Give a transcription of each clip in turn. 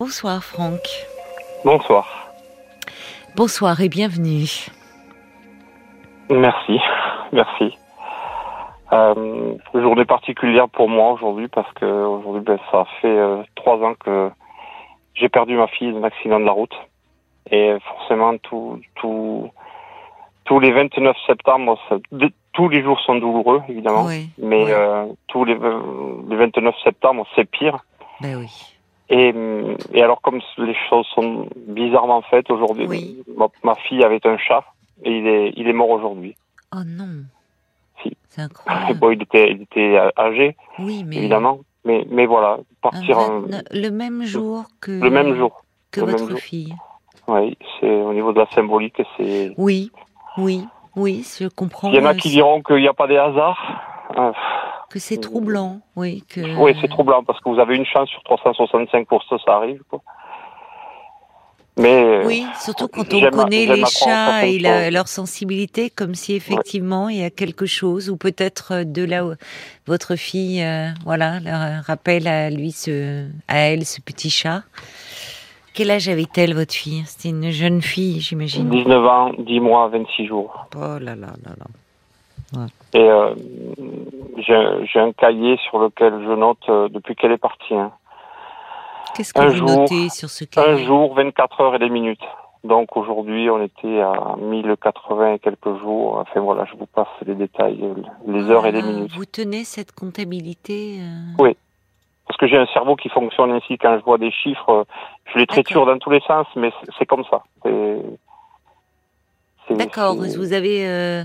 Bonsoir Franck. Bonsoir. Bonsoir et bienvenue. Merci, merci. Euh, journée particulière pour moi aujourd'hui parce que aujourd'hui ben, ça fait euh, trois ans que j'ai perdu ma fille d'un accident de la route et forcément tout, tout, tous les 29 septembre, ça, tous les jours sont douloureux évidemment, mais Euh, tous les, les 29 septembre c'est pire. Ben oui. Et, et alors comme les choses sont bizarrement faites aujourd'hui, Oui. ma, ma fille avait un chat et il est, il est mort aujourd'hui. Oh non. Si. C'est incroyable. Bon, il était, il était âgé, Oui, mais évidemment. Mais, mais voilà, partir en- 29 le même jour que le même jour. que le votre jour. fille. Oui, c'est au niveau de la symbolique, c'est. Oui, oui, oui, je comprends. Il y en a euh, qui diront qu'il n'y a pas des hasards. Euh, que c'est troublant, oui. Que... Oui, c'est troublant parce que vous avez une chance sur 365 pour ça, ça arrive. Quoi. Mais euh, Oui, surtout quand on connaît les chats et la- leur sensibilité, comme si effectivement il y a quelque chose, ou peut-être euh, de là où votre fille, euh, voilà, leur rappelle à lui ce, à elle ce petit chat. Quel âge avait-elle votre fille? C'était une jeune fille, j'imagine. 19 ans, 10 mois, 26 jours. Oh là là là là. Et euh, j'ai un cahier sur lequel je note euh, depuis qu'elle est partie. hein. Qu'est-ce que Un vous jour, notez sur ce Un cahier? jour, 24 heures et des minutes. Donc aujourd'hui, on était à 1080 et quelques jours. Enfin voilà, je vous passe les détails, les heures et les minutes. Vous tenez cette comptabilité euh, Oui. Parce que j'ai un cerveau qui fonctionne ainsi. Quand je vois des chiffres, euh, je les triture dans tous les sens, mais c'est- comme ça. D'accord, vous avez, euh,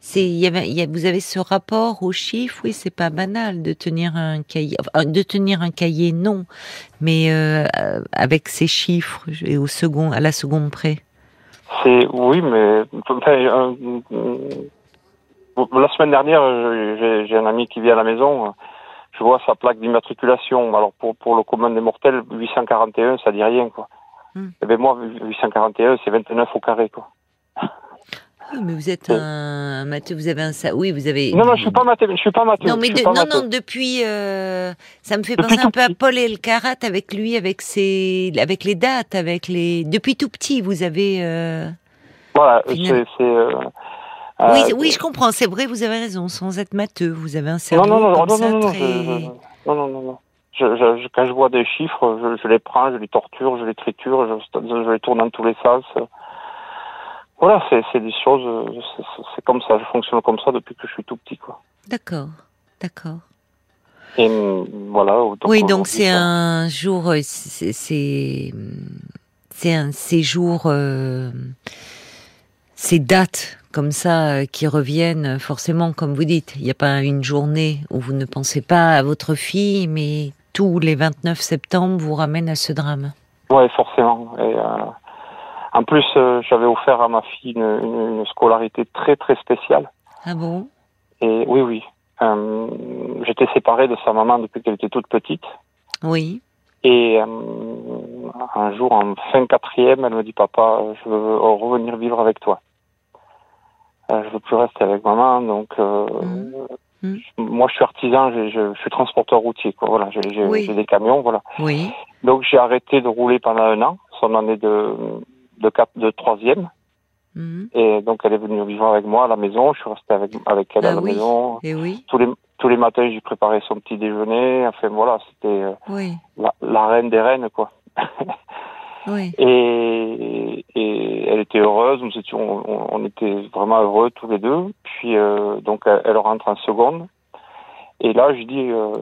c'est, y avait, il y a- vous avez ce rapport aux chiffres, oui, c'est pas banal de tenir un cahier, enfin, de tenir un cahier, non, mais euh, euh, avec ces chiffres et au second, à la seconde près. C'est oui, mais euh, la semaine dernière, j'ai un ami qui vient à la maison. Je vois sa plaque d'immatriculation. Alors pour pour le commun des mortels, 841, ça dit rien quoi. Eh ben moi, 841, c'est 29 au carré quoi. Oui, mais vous êtes un matheux, vous avez un ça, oui, vous avez. Non non, je suis pas matheux, je suis pas matheux. Non, mais de- non, non, depuis, euh, ça me fait Depuis penser un peu à. Paul Elkarat avec lui, avec ses, avec les dates, avec les. Depuis tout petit, vous avez. euh, Voilà, c'est euh, Oui, oui, je comprends, c'est vrai, vous avez raison, sans être matheux, vous avez un cerveau Non, non, non, comme non, non, non, très... non, non, non, non. Je, je- je- quand je vois des chiffres, je, je les prends, je les torture, je les triture, je, je les tourne dans tous les sens. Voilà, c'est des choses, euh, c'est- comme ça, je fonctionne comme ça depuis que je suis tout petit, quoi. D'accord, d'accord. Et hum, voilà. oui, donc c'est un jour, euh, c'est un séjour, euh, ces dates comme ça euh, qui reviennent forcément, comme vous dites. Il n'y a pas une journée où vous ne pensez pas à votre fille, mais tous les 29 septembre vous ramènent à ce drame. Ouais, forcément. Et, euh, en plus, euh, j'avais offert à ma fille une, une- une scolarité très très spéciale. Ah bon? Et oui, oui. Euh, J'étais séparé de sa maman depuis qu'elle était toute petite. Oui. Et euh, un jour, en fin quatrième, elle me dit Papa, je veux revenir vivre avec toi. Je veux plus rester avec maman, donc. Mhm. je- moi je suis artisan, je, je, je suis transporteur routier, quoi. Voilà, j'ai j'ai- Oui. j'ai des camions, voilà. Oui. Donc j'ai arrêté de rouler pendant un an, son année de de de troisième, Mhm. et donc elle est venue vivre avec moi à la maison. Je suis resté avec avec elle à Ah la oui. maison. Et oui. Tous les tous les matins, j'ai préparé son petit déjeuner. Enfin voilà, c'était euh, Oui. la, la reine des reines, quoi. Oui. Et, et elle était heureuse, nous étions, on, on était vraiment heureux tous les deux. Puis euh, donc elle, elle rentre en seconde. Et là, je dis, euh,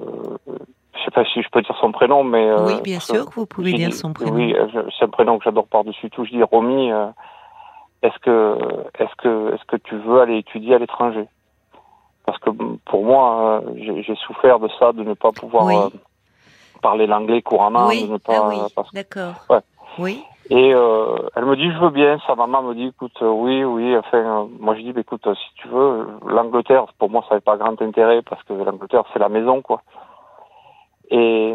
je sais pas si je peux dire son prénom, mais euh, Oui, bien sûr que vous pouvez dire son prénom. Oui, euh, c'est un prénom que j'adore par-dessus tout. Je dis, Romy, euh, est-ce que, est-ce que, est-ce que tu veux aller étudier à l'étranger? Parce que pour moi, j'ai souffert de ça, de ne pas pouvoir Oui. parler l'anglais couramment, oui, de ne pas. ah oui, parce- d'accord. Ouais. Oui, Et euh, elle me dit, je veux bien. Sa maman me dit, écoute, euh, oui, oui. Enfin, euh, moi je dis, bah, écoute, si tu veux, l'Angleterre, pour moi, ça n'avait pas grand intérêt parce que l'Angleterre, c'est la maison, quoi. Et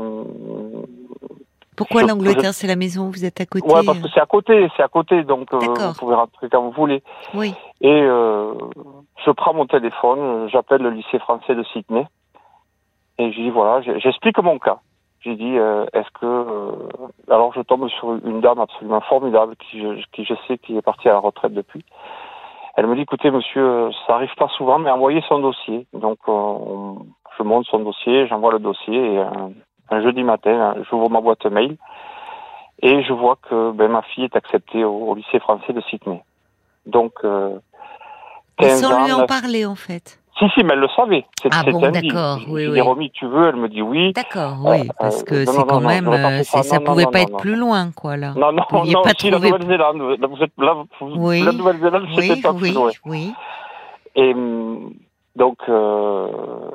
pourquoi l'Angleterre, c'est la maison, vous êtes à côté ouais, parce que c'est à côté, c'est à côté, donc euh, vous pouvez rentrer quand vous voulez. Oui, Et euh, je prends mon téléphone, j'appelle le lycée français de Sydney et je dis voilà, j'explique mon cas. J'ai dit, euh, est-ce que... euh, Alors je tombe sur une dame absolument formidable qui je, qui je sais qui est partie à la retraite depuis. Elle me dit, écoutez monsieur, ça arrive pas souvent, mais envoyez son dossier. Donc euh, on- je monte son dossier, j'envoie le dossier et un, un jeudi matin, j'ouvre ma boîte mail et je vois que ben, ma fille est acceptée au, au lycée français de Sydney. Donc euh, Mais 15 sans ans, lui en 9 parler, en fait. Si, si, mais elle le savait. Ah bon, d'accord, oui, oui. Romy, tu veux? Elle me dit oui. D'accord, Euh, oui, parce euh, que c'est quand non, même, euh, ça. Non, pouvait pas être plus loin, quoi, là. Non, non, Vous non, pas si la trouver- Nouvelle-Zélande, vous êtes là, vous- Oui. la Nouvelle-Zélande, c'était Oui, pas plus oui, loin. oui. Et hum, donc, euh,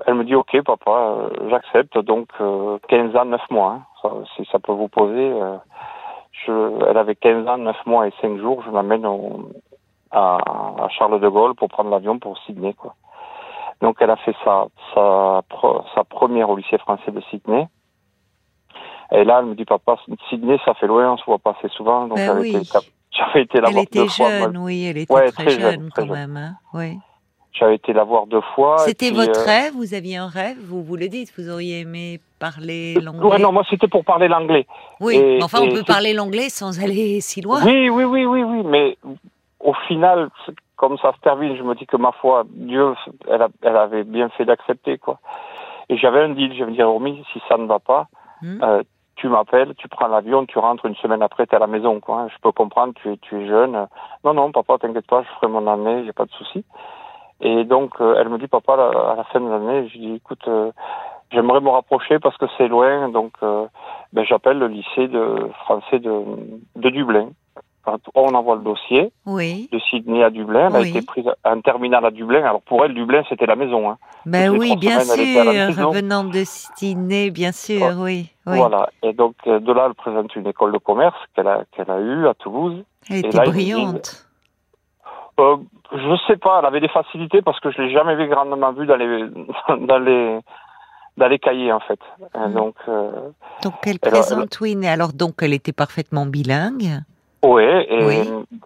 elle me dit, ok, papa, euh, j'accepte. Donc, euh, 15 ans, 9 mois, hein. ça, si ça peut vous poser. euh, je, elle avait 15 ans, 9 mois et 5 jours. Je l'amène au- à, à Charles de Gaulle pour prendre l'avion pour Sydney, quoi. Donc, elle a fait sa, sa, sa première au lycée français de Sydney. Et là, elle me dit, papa, Sydney, ça fait loin, on se voit pas assez souvent. Donc, Ben j'avais oui. été, j'avais été la Elle était deux fois. moi. jeune, oui, elle était Ouais, très, très jeune, jeune, très quand jeune. même. Hein. Oui. J'avais été la voir deux fois. C'était votre euh, rêve Vous aviez un rêve? Vous vous le dites Vous auriez aimé parler l'anglais? Ouais, non, moi c'était pour parler l'anglais. Oui, et- mais enfin, on peut parler l'anglais sans aller si loin. Oui, oui, oui, oui, oui, mais au final, comme ça se termine, je me dis que ma foi, Dieu, elle, a- elle avait bien fait d'accepter, quoi. Et j'avais un deal, je me disais, Romy, si ça ne va pas, Hmm. euh, tu m'appelles, tu prends l'avion, tu rentres une semaine après, t'es à la maison, quoi. hein. Je peux comprendre, tu es, tu es jeune. Non, non, papa, t'inquiète pas, je ferai mon année, a pas de souci. Et donc, euh, elle me dit, papa, à la fin de l'année, je dis, écoute, euh, j'aimerais me rapprocher parce que c'est loin, donc euh, ben, j'appelle le lycée de français de, de Dublin. Quand on envoie le dossier Oui, de Sydney à Dublin, elle Oui. a été prise à un terminal à Dublin. Alors pour elle, Dublin, c'était la maison. Hein. ben oui, bien semaines, sûr, revenant de Sydney, bien sûr, oui. oui. Voilà. Et donc de là, elle présente une école de commerce qu'elle a, qu'elle a eue à Toulouse. Elle Et était là, brillante. Euh, je sais pas, elle avait des facilités parce que je l'ai jamais vu grandement vue dans les dans les dans les cahiers en fait. Euh, Mm. Donc euh, Donc elle elle présente, oui, mais alors donc elle était parfaitement bilingue. ouais, et Oui.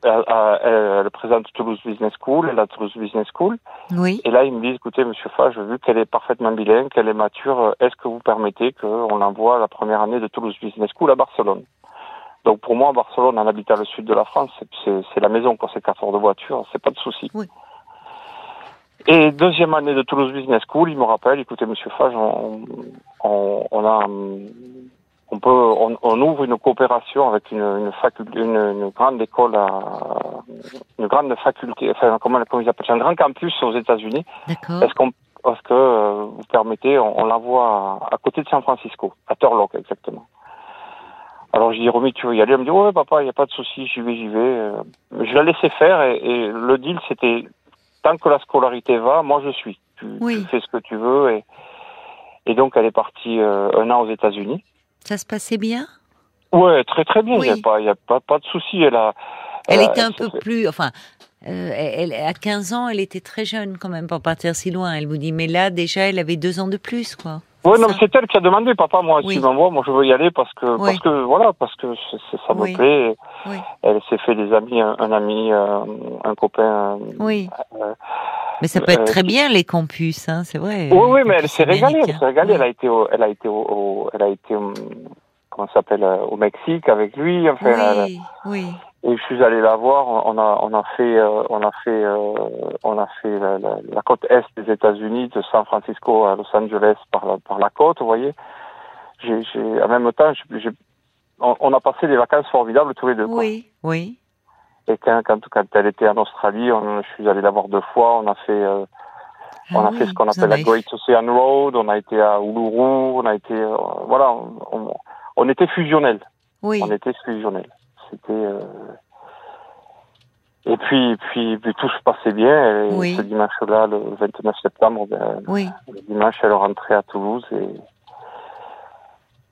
elle, elle- elle présente Toulouse Business School, elle a Toulouse Business School. Oui, Et là, ils me disent, écoutez, Monsieur Fage, vu qu'elle est parfaitement bilingue, qu'elle est mature, est-ce que vous permettez qu'on l'envoie à la première année de Toulouse Business School à Barcelone? Donc pour moi, Barcelone, en habitant le sud de la France, c'est- la maison, quand c'est quatre heures de voiture, c'est pas de souci. Oui. Et deuxième année de Toulouse Business School, il me rappelle, écoutez, Monsieur Fage, on, on, on a, on peut, on, on ouvre une coopération avec une, une faculté, une, une grande école à, une grande faculté, enfin, comment, comment ils appellent ça, un grand campus aux États-Unis. Est-ce qu'on, est-ce que euh, vous permettez, on, on l'envoie à, à côté de San Francisco, à Turlock exactement. Alors je dis Romy, tu veux y aller? Elle me dit ouais papa, il n'y a pas de souci, j'y vais, j'y vais. Euh, Je la laissais faire et, et le deal c'était tant que la scolarité va, moi je suis. Tu, Oui. tu fais ce que tu veux et et donc elle est partie euh, un an aux États-Unis. Ça se passait bien? Ouais, très très bien. Il Oui. n'y a pas, y a pas, pas de souci. Elle a. Elle était un peu fait- plus, enfin, euh, elle, à 15 ans, elle était très jeune quand même pour partir si loin. Elle vous dit, mais là déjà, elle avait deux ans de plus, quoi. C'est non, c'est elle qui a demandé, papa, moi, Oui. tu m'envoies, moi je veux y aller parce que, Oui. parce que, voilà, parce que ça Oui. me plaît. Oui. Elle s'est fait des amis, un, un ami, euh, un copain. euh, Oui. euh, Mais ça peut être euh, très bien les campus, hein, c'est vrai. oui, oui, mais elle s'est régalée, elle s'est régalée. Oui. Elle a été, au, elle a été, au, au- elle a été, hum, comment s'appelle, euh, au Mexique avec lui. Enfin, elle- Oui, oui. Et je suis allé la voir. On a, on a fait, euh, on a fait, euh, on a fait la, la, la côte est des États-Unis, de San Francisco à Los Angeles par la, par la côte, vous voyez. J'ai, j'ai, en même temps, on, on a passé des vacances formidables tous les deux. quoi. Oui, oui. Et quand, quand, quand elle était en Australie, on, je suis allé la voir deux fois. On a fait, euh, on Ah a fait ce qu'on appelle la Great Ocean Road. On a été à Uluru. On a été, euh, voilà, on, on, on était fusionnels. Oui, On était fusionnels. C'était. euh, Et puis, puis, puis tout se passait bien. Et Oui. ce dimanche-là, le 29 septembre, ben, oui. le dimanche, elle rentrée à Toulouse et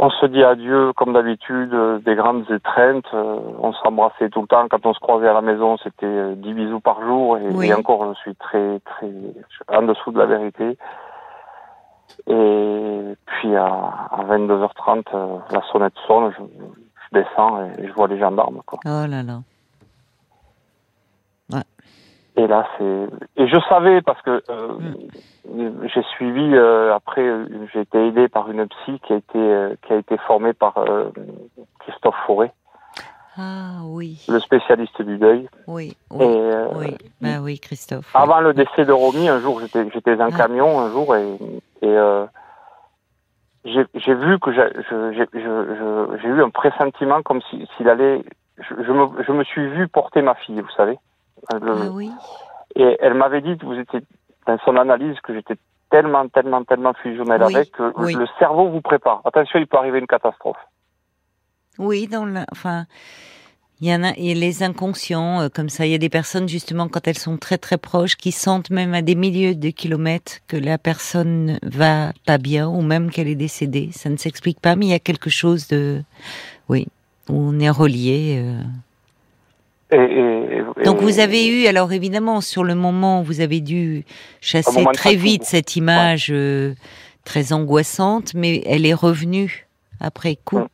on se dit adieu comme d'habitude, euh, des grandes étreintes. euh, on s'embrassait tout le temps. Quand on se croisait à la maison, c'était euh, 10 bisous par jour. Et, Oui. et encore, je suis très, très en dessous de la vérité. Et puis à, à 22h30, euh, la sonnette sonne, je, je descends et je vois les gendarmes. Quoi. Oh là là. Et là, c'est. Et je savais parce que euh, mm. j'ai suivi euh, après, j'ai été aidé par une psy qui a été euh, qui a été formée par Christophe Fauré. Ah oui. Le spécialiste du deuil. Oui. Oui. oui. Bah oui, Christophe. Avant le décès de Romy, un jour, j'étais j'étais dans un ah. camion un jour et et j'ai vu que j'ai eu un pressentiment comme s'il allait. Je, me, je me suis vu porter ma fille, vous savez. ah oui. Et elle m'avait dit, vous étiez dans son analyse, que j'étais tellement, tellement, tellement fusionnel avec que le cerveau vous prépare. Attention, il peut arriver une catastrophe. Oui, dans la, enfin, il y en a, et les inconscients, euh, comme ça. Il y a des personnes, justement, quand elles sont très très proches, qui sentent même à des milliers de kilomètres que la personne va pas bien ou même qu'elle est décédée. Ça ne s'explique pas, mais il y a quelque chose de, oui, où on est relié. Euh. Donc vous avez eu, alors évidemment, sur le moment, vous avez dû chasser très vite cette image euh, très angoissante, mais elle est revenue après coup,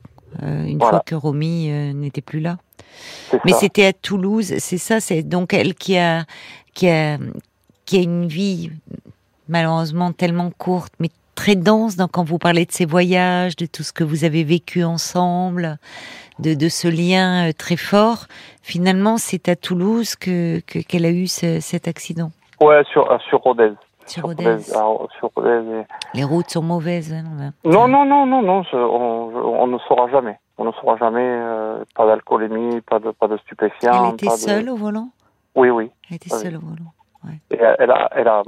mm. une fois que Romy n'était plus là. Mais c'était à Toulouse, c'est ça, c'est donc elle qui a, qui a, qui a une vie malheureusement tellement courte, mais très dense. Donc quand vous parlez de ces voyages, de tout ce que vous avez vécu ensemble, de, de ce lien euh, très fort, finalement c'est à Toulouse que qu'elle a eu cet accident. Ouais, sur euh, sur Rodez. Sur Rodez. sur Rodez Les routes sont mauvaises. Hein, non, non, non, non, non, on, on ne saura jamais. On ne saura jamais, euh, pas d'alcoolémie, pas de, pas de stupéfiants. Elle était seule au volant? Oui, oui. Elle était seule au volant. Ouais. Et elle a, elle a,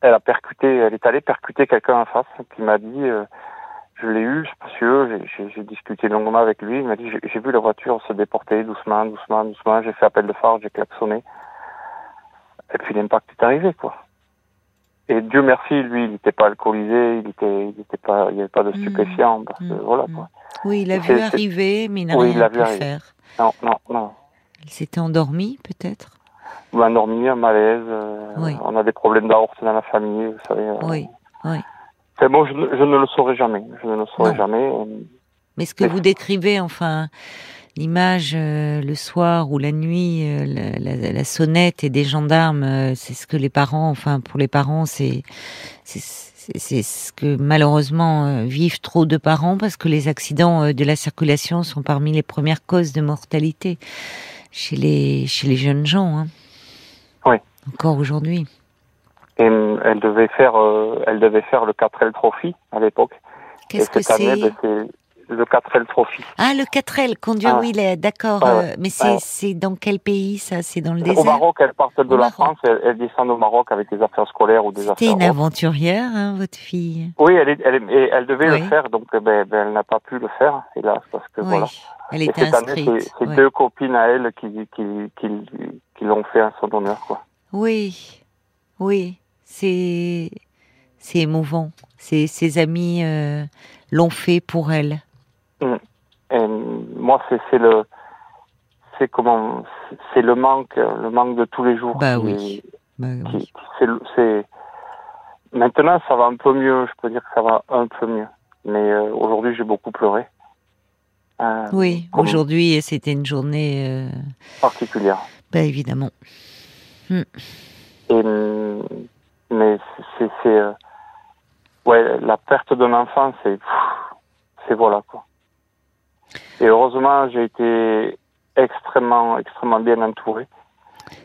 elle a percuté, elle est allée percuter quelqu'un en face qui m'a dit, euh, je l'ai eu, monsieur, j'ai discuté longuement avec lui, il m'a dit, j'ai vu la voiture se déporter doucement, doucement, doucement, j'ai fait appel de phare, j'ai klaxonné. Et puis l'impact est arrivé, quoi. Et Dieu merci, lui, il n'était pas alcoolisé, il était, il était pas, il n'y avait pas de mmh. stupéfiants, parce que mmh. voilà, quoi. Mmh. Oui, il a vu arriver, mais il n'a rien pu faire. Non, non, non. Il s'était endormi, peut-être? Ou endormi, un malaise. Euh, on a des problèmes d'aorte dans la famille, vous savez. Euh. oui, oui. C'est bon, je, ne le saurai jamais. Je ne le saurai jamais. Mais ce que vous décrivez, enfin, l'image euh, le soir ou la nuit, la, la, sonnette et des gendarmes, c'est ce que les parents, enfin, pour les parents, c'est c'est ce que malheureusement euh, vivent trop de parents parce que les accidents euh, de la circulation sont parmi les premières causes de mortalité chez les chez les jeunes gens. Hein. Oui. Encore aujourd'hui. Et euh, elle devait faire elle devait faire le 4L Trophy à l'époque. Qu'est-ce que c'est? ben, le 4L Trophy. Ah, le 4L, conduire ah. est d'accord. Euh, mais c'est dans quel pays ça? C'est dans le désert? Au Maroc, elle part de la France, elle, elle, descend au Maroc avec des affaires scolaires ou des affaires. C'était une aventurière, hein, votre fille? Oui, elle, est, elle, elle devait le faire, donc eh ben, ben, elle n'a pas pu le faire, hélas, parce que voilà. Elle était cette inscrite. C'est deux copines à elle qui, qui, qui, qui l'ont fait à son honneur, quoi. Oui, oui, c'est c'est émouvant. Ses, amis euh, l'ont fait pour elle. Et moi, c'est le, c'est comment, c'est le manque, le manque de tous les jours. Bah oui. Bah c'est, maintenant, ça va un peu mieux. Je peux dire que ça va un peu mieux. Mais euh, aujourd'hui, j'ai beaucoup pleuré. Euh, oui, aujourd'hui, c'était une journée euh, particulière. Bah évidemment. Mm. Et, mais c'est, ouais, la perte d'un enfant, c'est, c'est voilà quoi. Et heureusement, j'ai été extrêmement, extrêmement bien entouré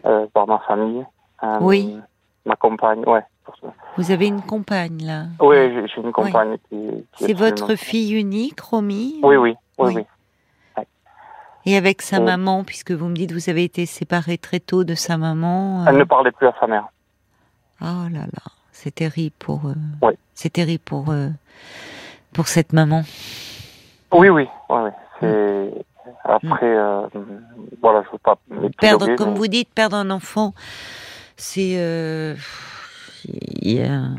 euh, par ma famille. Euh, oui. Ma compagne, ouais. Vous avez une compagne là Oui, j'ai une compagne qui. C'est votre fille unique, Romy Oui, oui, oui, oui. Et avec sa maman, puisque vous me dites que vous avez été séparé très tôt de sa maman. Euh Elle ne parlait plus à sa mère. Oh là là, c'est terrible pour. Oui. C'est terrible pour pour cette maman. Oui, oui, oui. C'est après, euh, voilà, je veux pas. Perdre, comme vous dites, perdre un enfant, c'est euh, il y a,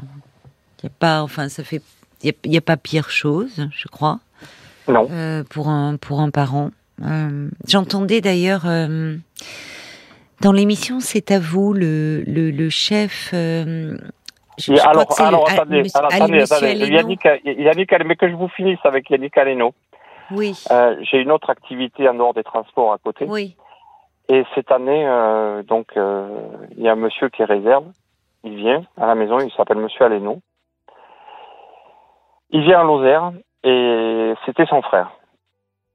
y a pas, enfin, ça fait, il y, a, pas pire chose, je crois. Non. Euh, pour un pour un parent. J'entendais d'ailleurs dans l'émission, c'est à vous le le, le chef. Je, alors, alors, attendez, attendez, attendez. Yannick, Yannick, mais que je vous finisse avec Yannick Aleno. Oui. Euh, j'ai une autre activité en dehors des transports à côté. Oui. Et cette année, euh, donc, euh, il y a un monsieur qui réserve. Il vient à la maison, il s'appelle Monsieur Aleno. Il vient à Lozère et c'était son frère.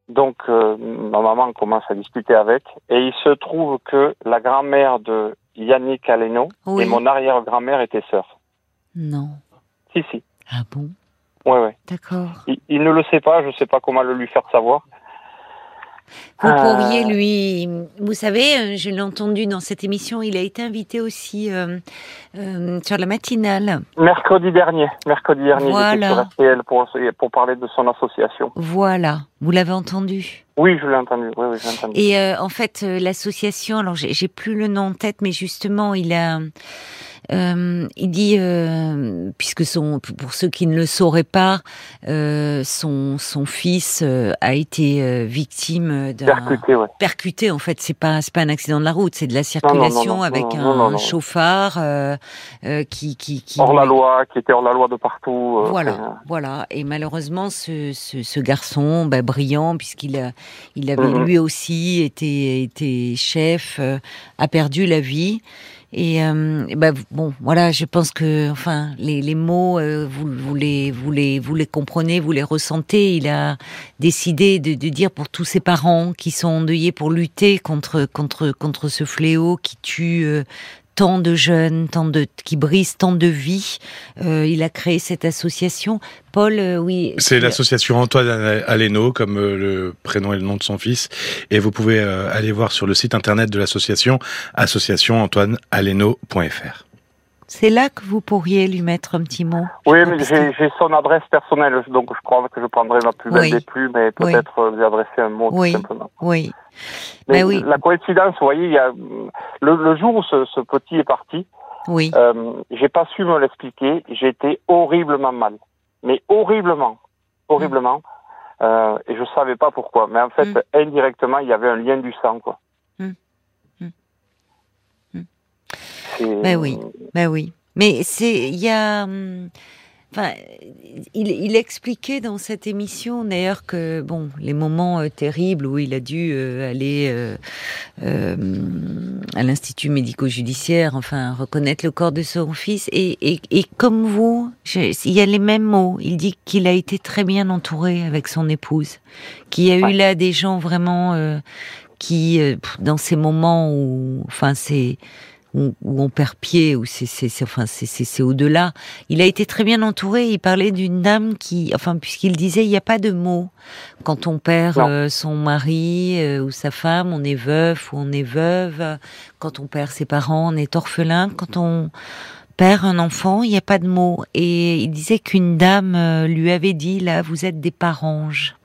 Donc, euh, ma maman commence à discuter avec et il se trouve que la grand-mère de Yannick Aleno Oui. et mon arrière-grand-mère étaient sœurs. Non. Si, si. Ah bon? Ouais, ouais. D'accord. Il, il ne le sait pas, je sais pas comment le lui faire savoir. Vous Euh, pourriez lui, vous savez, euh, je l'ai entendu dans cette émission, il a été invité aussi euh, euh, sur la matinale. Mercredi dernier, mercredi dernier, Voilà. sur RTL pour, pour parler de son association. Voilà, vous l'avez entendu? Oui, je l'ai entendu. Oui, oui, entendu. Et euh, en fait, l'association, alors j'ai plus le nom en tête, mais justement, il a, euh, il dit, euh, puisque son, pour ceux qui ne le sauraient pas, euh, son son fils euh, a été euh, victime d'un Percuté, ouais. percuté. En fait, c'est pas c'est pas un accident de la route, c'est de la circulation non, avec non, un, non, chauffard qui qui qui Hors la loi, qui était hors la loi de partout. euh, voilà, voilà. Et malheureusement, ce, ce, ce garçon, bah, brillant, puisqu'il a, il avait lui aussi été, été chef, euh, a perdu la vie. Et, euh, bah, bon, voilà, je pense que, enfin, les, mots, euh, vous, vous les, vous les, vous les comprenez, vous les ressentez. Il a décidé de, de dire pour tous ses parents qui sont endeuillés pour lutter contre, contre, contre ce fléau qui tue. euh, tant de jeunes, tant de qui brise tant de vies. Euh, il a créé cette association. Paul, euh, oui. C'est l'association Antoine Aleno, comme euh, le prénom et le nom de son fils. Et vous pouvez euh, aller voir sur le site internet de l'association, associationantoinealeno.fr. C'est là que vous pourriez lui mettre un petit mot. Oui, crois, mais j'ai son adresse personnelle, donc je crois que je prendrai ma plus belle Oui. des plumes et peut-être euh, lui adresser un mot Oui. tout simplement. Oui. Mais Ben oui. la coïncidence, vous voyez, il y a le, le jour où ce, ce petit est parti, Oui. euh, j'ai pas su me l'expliquer. Été horriblement mal, mais horriblement, horriblement, euh, et je savais pas pourquoi. Mais en fait, Mm. indirectement, il y avait un lien du sang, quoi. Mm. Mm. Mm. C'est- Ben oui. Ben oui. Mais c'est, il y a, hum, enfin, il, il expliquait dans cette émission d'ailleurs que bon, les moments euh, terribles où il a dû euh, aller euh, à l'institut médico-judiciaire, enfin reconnaître le corps de son fils, et, et, et comme vous, je- il y a les mêmes mots. Il dit qu'il a été très bien entouré avec son épouse, qu'il y a eu là des gens vraiment qui, dans ces moments où, enfin, c'est où, où on perd pied, où c'est, c'est, c'est- enfin, c'est, c'est, c'est au-delà. Il a été très bien entouré. Il parlait d'une dame qui, enfin, puisqu'il disait, il n'y a pas de mots quand on perd euh, son mari euh, ou sa femme, on est veuf ou on est veuve. Quand on perd ses parents, on est orphelin. Quand on perd un enfant, il n'y a pas de mots. Et il disait qu'une dame euh, lui avait dit, là, vous êtes des paranges.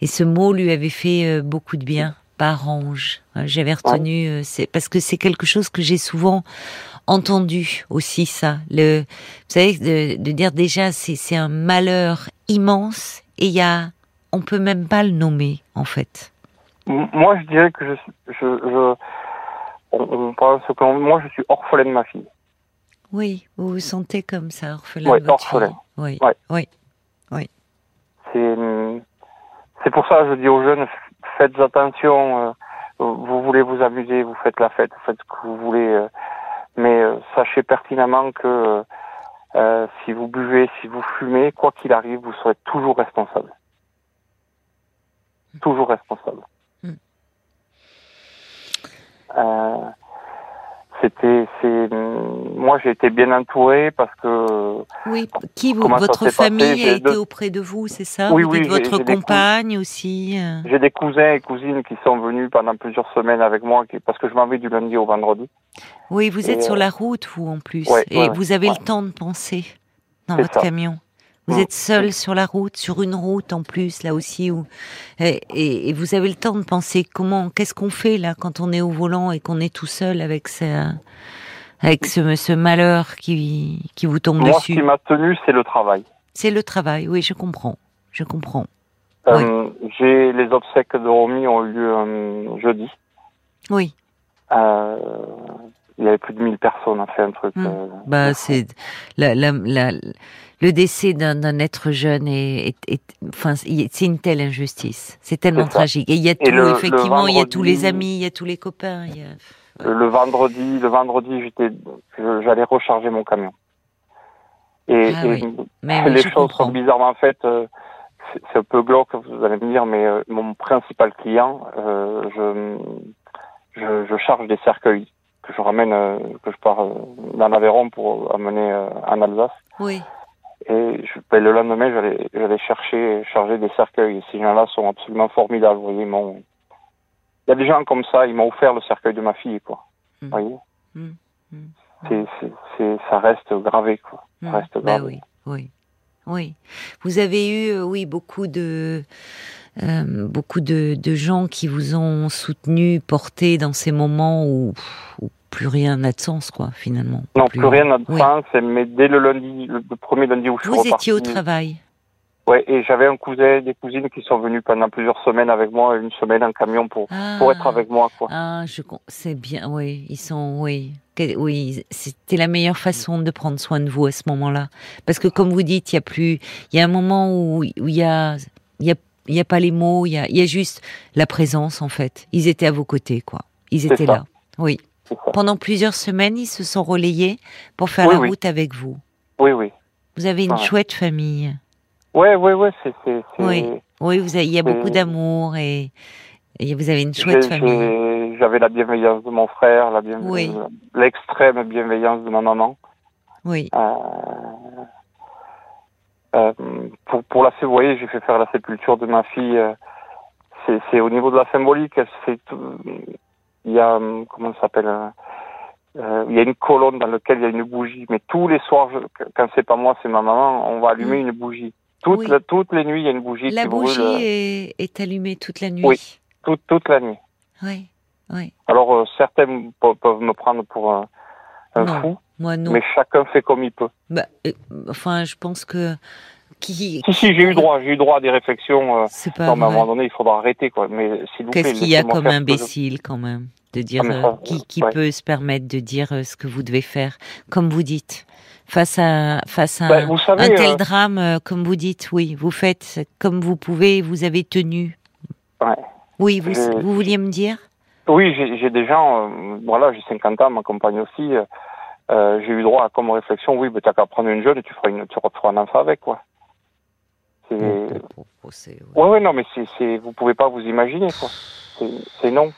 Et ce mot lui avait fait beaucoup de bien. Parange. Euh, J'avais retenu, euh, c'est parce que c'est quelque chose que j'ai souvent entendu aussi ça. Le, vous savez, de, de dire déjà c'est un malheur immense et il y a, on peut même pas le nommer en fait. Moi, je dirais que je, suis- je, je on, on pense que moi, je suis orphelin de ma fille. Oui, vous vous sentez comme ça, orphelin. Ouais, de votre orphelin. fille. Oui, Ouais. oui, C'est c'est pour ça que je dis aux jeunes faites attention. euh, vous voulez vous amuser, vous faites la fête, vous faites ce que vous voulez, euh, mais euh, sachez pertinemment que si vous buvez, si vous fumez, quoi qu'il arrive, vous serez toujours responsable. Toujours responsable. Mm. C'était, c'est, moi j'ai été bien entouré parce que oui. Qui vous, votre famille a été deux- auprès de vous, c'est ça? Oui, Vous oui, votre cou- compagne aussi. euh? J'ai des cousins et cousines qui sont venus pendant plusieurs semaines avec moi, parce que je m'en vais du lundi au vendredi. Oui, vous êtes sur euh, la route, vous, en plus. ouais, et ouais, vous avez ouais. le temps de penser dans votre ça. camion. Vous êtes seul sur la route, sur une route en plus, là aussi. Où, et, et- et vous avez le temps de penser comment, qu'est-ce qu'on fait là quand on est au volant et qu'on est tout seul avec, ce, avec ce, ce malheur qui, qui vous tombe Moi, ce dessus. qui m'a tenu, c'est le travail. C'est le travail, oui, je comprends. Je comprends. Euh, J'ai les obsèques de Romy ont eu lieu euh, jeudi. Oui, Euh, il y avait plus de 1000 personnes, fait un truc. Hmm. euh, Bah, c'est la, la, la- le décès d'un être jeune est, est- est- enfin, c'est une telle injustice. C'est tellement tragique. Et il y a tout, le- le effectivement, il y a tous les amis, il y a tous les copains. il y a- Le, le vendredi, le vendredi, j'allais recharger mon camion. Et, Ah et oui. Mais les choses comprends. sont bizarrement faites. euh, c'est un peu glauque, vous allez me dire, mais euh, mon principal client, euh, je, je, je charge des cercueils que je ramène, euh, que je pars dans l'Aveyron pour amener en Alsace. Oui. Et je, ben, le lendemain, j'allais, j'allais chercher, charger des cercueils. Et ces gens-là sont absolument formidables. Vous voyez, ils m'ont- il y a des gens comme ça, ils m'ont offert le cercueil de ma fille, quoi. Mm. Vous voyez, Mm. Mm. c'est, c'est, c'est, ça reste gravé, quoi. Ça reste Bah gravé. oui, oui, oui. Vous avez eu, euh, oui, beaucoup de, euh, beaucoup de, de gens qui vous ont soutenu, porté dans ces moments où, où plus rien n'a de sens, quoi, finalement. Non, plus, rien n'a de sens. Mais dès le lundi, le, premier lundi où je suis Vous étiez au travail. Ouais, et j'avais un cousin, des cousines qui sont venus pendant plusieurs semaines avec moi, une semaine en camion pour pour Ah. être avec moi, quoi. Ah, je c'est bien, oui, ils sont, oui, oui, c'était la meilleure façon de prendre soin de vous à ce moment-là, parce que comme vous dites, il y a plus, il y a un moment où où il y a, il y a, il y a pas les mots, il y a, il y a juste la présence en fait. Ils étaient à vos côtés, quoi. Ils étaient là, oui. Pendant plusieurs semaines, ils se sont relayés pour faire Oui, la oui. route avec vous. Oui, oui. Vous avez une Ouais. chouette famille. Ouais, ouais, ouais, c'est. Oui. Oui, vous avez, il y a beaucoup d'amour et, et vous avez une chouette famille. J'avais la bienveillance de mon frère, la Oui. l'extrême bienveillance de ma maman. Oui, Euh, euh, pour, pour la voyez, j'ai fait faire la sépulture de ma fille. euh, c'est, au niveau de la symbolique. C'est, il y a hum, comment ça s'appelle euh, euh, Il y a une colonne dans laquelle il y a une bougie. Mais tous les soirs, je- quand c'est pas moi, c'est ma maman, on va allumer une bougie. Toutes, Oui. la- toutes les nuits, il y a une bougie la qui bougie brûle. euh, est, est allumée toute la nuit. Oui. toute, toute la nuit. Oui, oui. Alors euh, certains pe- peuvent me prendre pour un, un Non. fou, Moi non. mais chacun fait comme il peut. Bah, euh, enfin, je pense que qui. Si si, j'ai eu droit, j'ai eu droit à des réflexions. euh, C'est pas non, mais à un moment donné, il faudra arrêter quoi. Mais s'il vous plaît, Qu'est-ce qu'il y a comme je- imbécile quand même de dire Ah, euh, qui, qui ouais. peut se permettre de dire euh, ce que vous devez faire comme vous dites face à face à Bah, un, vous savez, un tel euh, drame comme vous dites oui vous faites comme vous pouvez vous avez tenu Ouais. oui vous vous vouliez me dire? Oui, j'ai des gens, voilà, j'ai 50 ans, ma compagne aussi. euh, j'ai eu droit à comme réflexion, oui, mais t'as qu'à prendre une jeune et tu feras, une, tu feras un enfant avec, quoi. C'est... C'est- ouais. Non, mais c'est, c'est, vous pouvez pas vous imaginer, quoi. C'est, c'est non.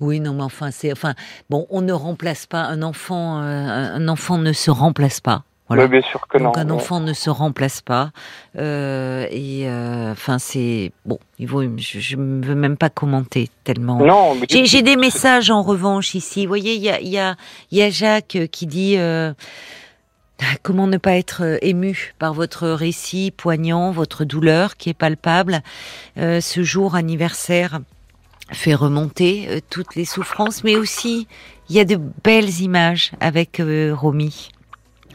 Oui, non, mais enfin, c'est, enfin, bon, on ne remplace pas un enfant. euh, un enfant ne se remplace pas. Voilà. Bien sûr que Donc non. un enfant ne se remplace pas. Euh, et euh, enfin, c'est bon. Il vaut, je, ne veux même pas commenter tellement. Non, mais J'ai j'ai des messages en revanche ici. Vous voyez, il y a, y, a, il y a Jacques qui dit euh, comment ne pas être euh, ému par votre récit poignant, votre douleur qui est palpable. Euh, ce jour anniversaire fait remonter euh, toutes les souffrances, mais aussi il y a de belles images avec euh, Romy.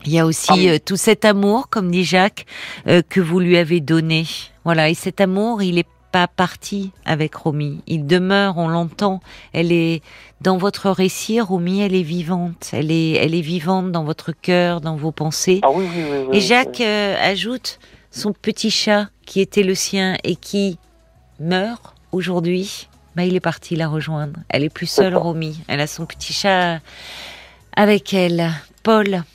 Il y a aussi Ah euh, tout cet amour, comme dit Jacques, que vous lui avez donné. Voilà, et cet amour, il est pas parti avec Romy. Il demeure, on l'entend. Elle est dans votre récit, Romy, elle est vivante. Elle est, elle est vivante dans votre cœur, dans vos pensées. Ah oui, oui, oui. oui, Et oui. Jacques euh, ajoute son petit chat qui était le sien et qui meurt aujourd'hui. Bah, il est parti la rejoindre. Elle est plus seule. Romy. Elle a son petit chat avec elle. Paul.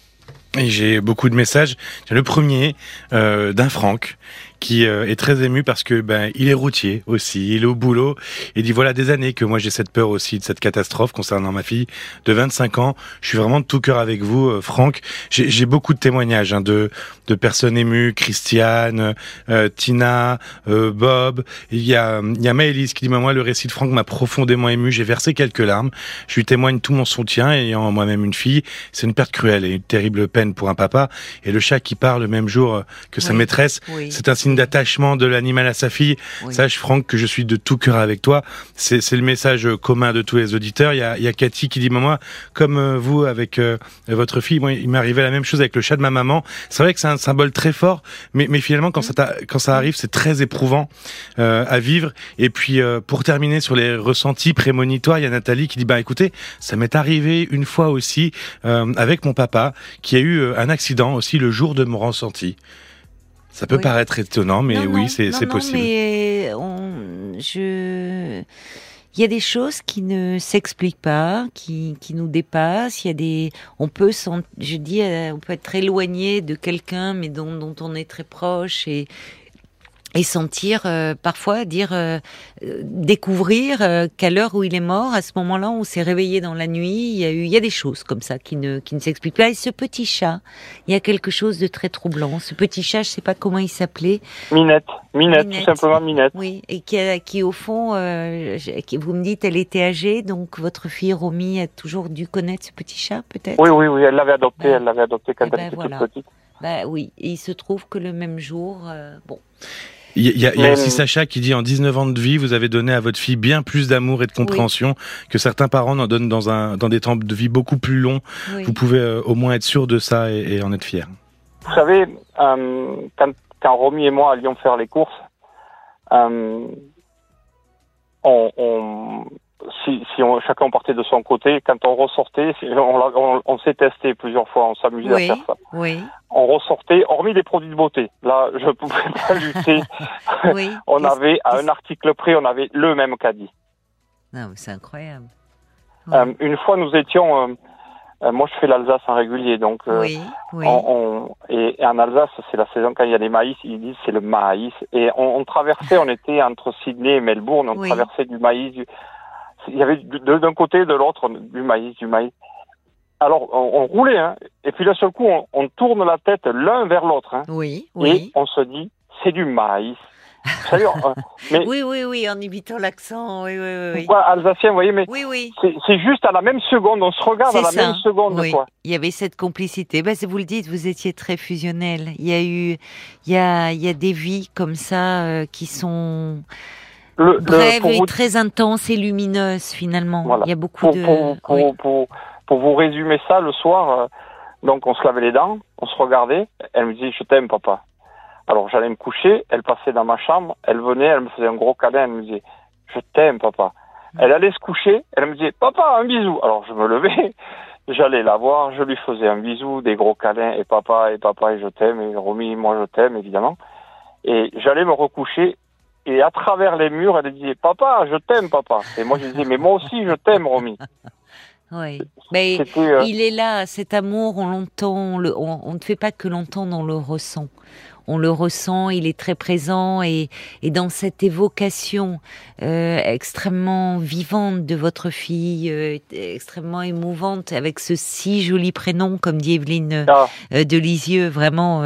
Et j'ai beaucoup de messages. J'ai le premier euh, d'un Franck qui euh, est très ému parce que ben il est routier aussi, il est au boulot et dit voilà des années que moi j'ai cette peur aussi de cette catastrophe concernant ma fille de 25 ans. Je suis vraiment de tout cœur avec vous, euh, Franck. J'ai beaucoup de témoignages hein, de de personnes émues, Christiane, euh, Tina, euh, Bob. Il y a il y a Maëlys qui dit moi le récit de Franck m'a profondément ému. J'ai versé quelques larmes. Je lui témoigne tout mon soutien ayant moi-même une fille. C'est une perte cruelle et une terrible peine pour un papa. Et le chat qui part le même jour euh, que sa maîtresse, Oui. c'est un signe signe d'attachement de l'animal à sa fille. Sache, Franck, que je suis de tout cœur avec toi. C'est le message commun de tous les auditeurs. Il y a, il y a Cathy qui dit, moi, comme euh, vous avec euh, votre fille, moi, il m'est arrivé la même chose avec le chat de ma maman. C'est vrai que c'est un symbole très fort, mais, mais finalement, quand, ça, quand ça arrive, c'est très éprouvant euh, à vivre. Et puis, pour terminer sur les ressentis prémonitoires, il y a Nathalie qui dit, bah écoutez, ça m'est arrivé une fois aussi avec mon papa, qui a eu un accident aussi le jour de mon ressenti. Ça peut paraître étonnant, mais oui, c'est possible. Mais on, je... Il y a des choses qui ne s'expliquent pas, qui, qui nous dépassent. Il y a des, on peut, je dis, euh, on peut être éloigné de quelqu'un, mais dont, dont on est très proche et, et sentir euh, parfois dire euh, euh, découvrir qu'à l'heure où il est mort à ce moment-là on s'est réveillé dans la nuit il y a eu il y a des choses comme ça qui ne qui ne s'expliquent pas. Et ce petit chat il y a quelque chose de très troublant. Ce petit chat je sais pas comment il s'appelait. Minette. Minette, tout simplement Minette. Oui et qui qui au fond qui, vous me dites elle était âgée donc votre fille Romy a toujours dû connaître ce petit chat peut-être? Oui oui oui elle l'avait adopté elle l'avait adopté quand eh elle ben, était toute petite. Bah oui, et il se trouve que le même jour, bon, il y a, y a aussi Sacha qui dit en 19 ans de vie, vous avez donné à votre fille bien plus d'amour et de compréhension que certains parents n'en donnent dans, un, dans des temps de vie beaucoup plus longs. Vous pouvez euh, au moins être sûr de ça et, en être fier. Vous savez, euh, quand, quand, Romy et moi allions faire les courses, euh, on, on, si, si on, chacun partait de son côté, quand on ressortait, on, on, s'est testé plusieurs fois, on s'amusait à faire ça. Oui. On ressortait, hormis les produits de beauté. Là, je pouvais pas lutter. oui. on avait, à un article près, on avait le même caddie. Non, c'est incroyable. Euh, une fois, nous étions, euh, euh, moi, je fais l'Alsace en régulier, donc oui, oui. On, et, en Alsace, c'est la saison quand il y a des maïs, ils disent c'est le maïs. Et on, traversait, on était entre Sydney et Melbourne, on traversait du maïs. Du, il y avait d'un côté et de l'autre du maïs, du maïs. Alors, on, roulait, hein, et puis d'un seul coup, on, tourne la tête l'un vers l'autre. Hein, oui, oui. Et on se dit, c'est du maïs. Mais, oui, oui, oui, en imitant l'accent, oui, oui, oui. alsacien, vous voyez, mais oui, oui. c'est juste à la même seconde, on se regarde à la même seconde. Oui. Quoi. Il y avait cette complicité. Ben, vous le dites, vous étiez très fusionnel. Il y a eu, il y a, il y a des vies comme ça euh, qui sont le, brève et très intense et lumineuse finalement. Il y a beaucoup pour, de. Pour, pour, pour, vous résumer ça, le soir, euh, donc on se lavait les dents, on se regardait. Elle me dit je t'aime papa. Alors j'allais me coucher, elle passait dans ma chambre, elle venait, elle me faisait un gros câlin, elle me disait je t'aime papa. Mm. Elle allait se coucher, elle me disait papa un bisou. Alors je me levais, j'allais la voir, je lui faisais un bisou, des gros câlins et papa et papa et je t'aime et Romy moi je t'aime évidemment. Et j'allais me recoucher et à travers les murs, elle disait Papa, je t'aime, papa. Et moi, je disais Mais moi aussi, je t'aime, Romy. Oui, mais euh, il est là, cet amour, on l'entend, on, on, ne fait pas que l'entendre, on le ressent on le ressent, il est très présent et, dans cette évocation euh, extrêmement vivante de votre fille, euh, extrêmement émouvante, avec ce si joli prénom, comme dit Evelyne ah. euh, de Lisieux, vraiment,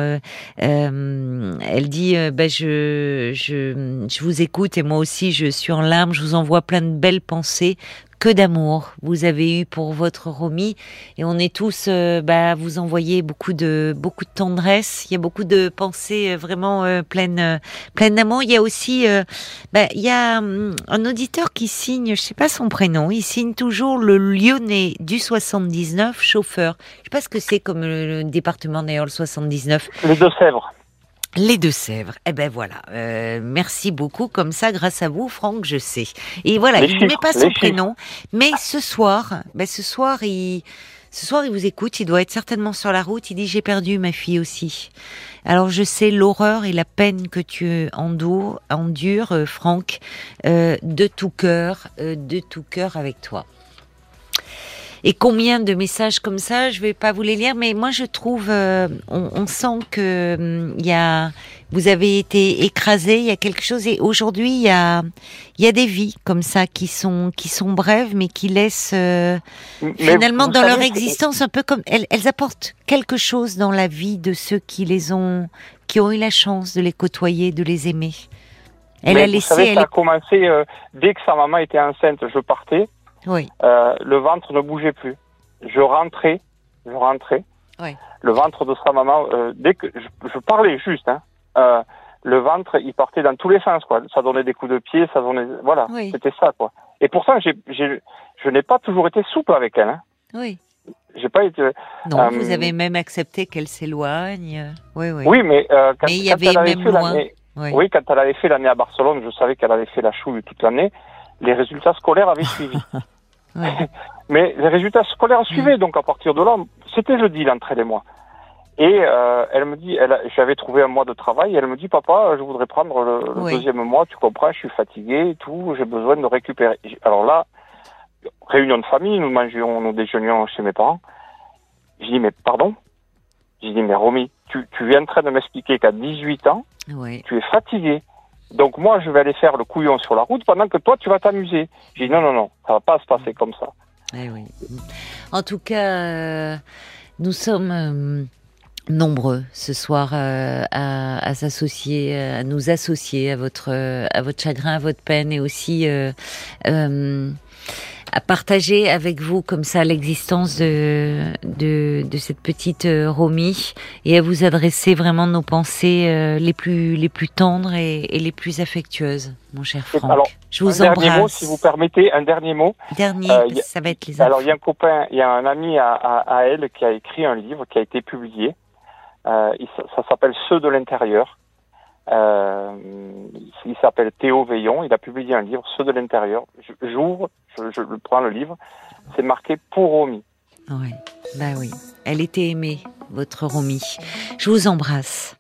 elle dit, bah, je, je, je vous écoute et moi aussi je suis en larmes, je vous envoie plein de belles pensées que d'amour vous avez eu pour votre Romy. Et on est tous euh, bah, vous envoyez beaucoup de beaucoup de tendresse. Il y a beaucoup de pensées euh, vraiment euh, pleines pleines d'amour. Il y a aussi bah, il y a hum, un auditeur qui signe je sais pas son prénom il signe toujours le Lyonnais du 79 chauffeur. Je sais pas ce que c'est comme le, département d'ailleurs le 79 les Deux-Sèvres les Deux-Sèvres. Eh ben voilà. Euh, merci beaucoup. Comme ça, grâce à vous, Franck, je sais. Et voilà, il ne met pas son prénom, mais ce soir, ben ce soir, il, ce soir, il vous écoute. Il doit être certainement sur la route. Il dit j'ai perdu ma fille aussi. Alors je sais l'horreur et la peine que tu endures, endures, euh, Franck, euh, de tout cœur, de tout cœur avec toi. Et combien de messages comme ça, je vais pas vous les lire, mais moi je trouve, euh, on, sent que hum, il y a, vous avez été écrasé, il y a quelque chose. Et aujourd'hui, il y a, il y a des vies comme ça qui sont, qui sont brèves, mais qui laissent euh, finalement dans leur existence un peu comme elles, elles apportent quelque chose dans la vie de ceux qui les ont, qui ont eu la chance de les côtoyer, de les aimer. Elle a laissé. Savez, ça a commencé euh, dès que sa maman était enceinte. Je partais. Oui. Euh, le ventre ne bougeait plus. Je rentrais, je rentrais. Oui. Le ventre de sa maman, euh, dès que je, je, parlais juste, hein, euh, le ventre, il partait dans tous les sens, quoi. Ça donnait des coups de pied, ça donnait, voilà, Oui. c'était ça, quoi. Et pourtant, j'ai, j'ai, je n'ai pas toujours été souple avec elle. Hein. Oui. J'ai pas été. Non, vous avez même accepté qu'elle s'éloigne. Oui, oui. Oui, mais quand, Mais il y quand avait elle avait même fait loin. l'année, Oui. oui, quand elle avait fait l'année à Barcelone, je savais qu'elle avait fait la chouille toute l'année. Les résultats scolaires avaient suivi. Mais les résultats scolaires suivaient, donc à partir de là, c'était jeudi l'entre elle et moi. Et euh, elle me dit, j'avais trouvé un mois de travail, et elle me dit, papa, je voudrais prendre le, le Oui. deuxième mois, tu comprends, je suis fatigué et tout, j'ai besoin de récupérer. J'ai- Alors là, réunion de famille, nous mangions, nous déjeunions chez mes parents. Je dis, mais pardon? Je dis, mais Romy, tu, tu es en train de m'expliquer qu'à 18 ans, Oui. tu es fatigué. Donc moi, je vais aller faire le couillon sur la route pendant que toi, tu vas t'amuser. J'ai dit, non, non, non, ça va pas se passer comme ça. Eh oui. En tout cas, euh, nous sommes euh, nombreux ce soir euh, à, à s'associer, à nous associer à votre, à votre chagrin, à votre peine et aussi à partager avec vous comme ça l'existence de, de, de cette petite euh, Romy et à vous adresser vraiment nos pensées euh, les plus les plus tendres et, et les plus affectueuses, mon cher Franck. alors, Je vous un dernier embrasse. mot, si vous permettez, un dernier mot. Dernier, Euh, a- ça va être les Alors, il y a un copain, il y a un ami à, à, à elle qui a écrit un livre qui a été publié. Euh, ça s'appelle Ceux de l'intérieur. Euh, il s'appelle Théo Veillon. Il a publié un livre, Ceux de l'intérieur. J'ouvre, je, je prends le livre. C'est marqué pour Romy. Oui, bah oui. Elle était aimée, votre Romy. Je vous embrasse.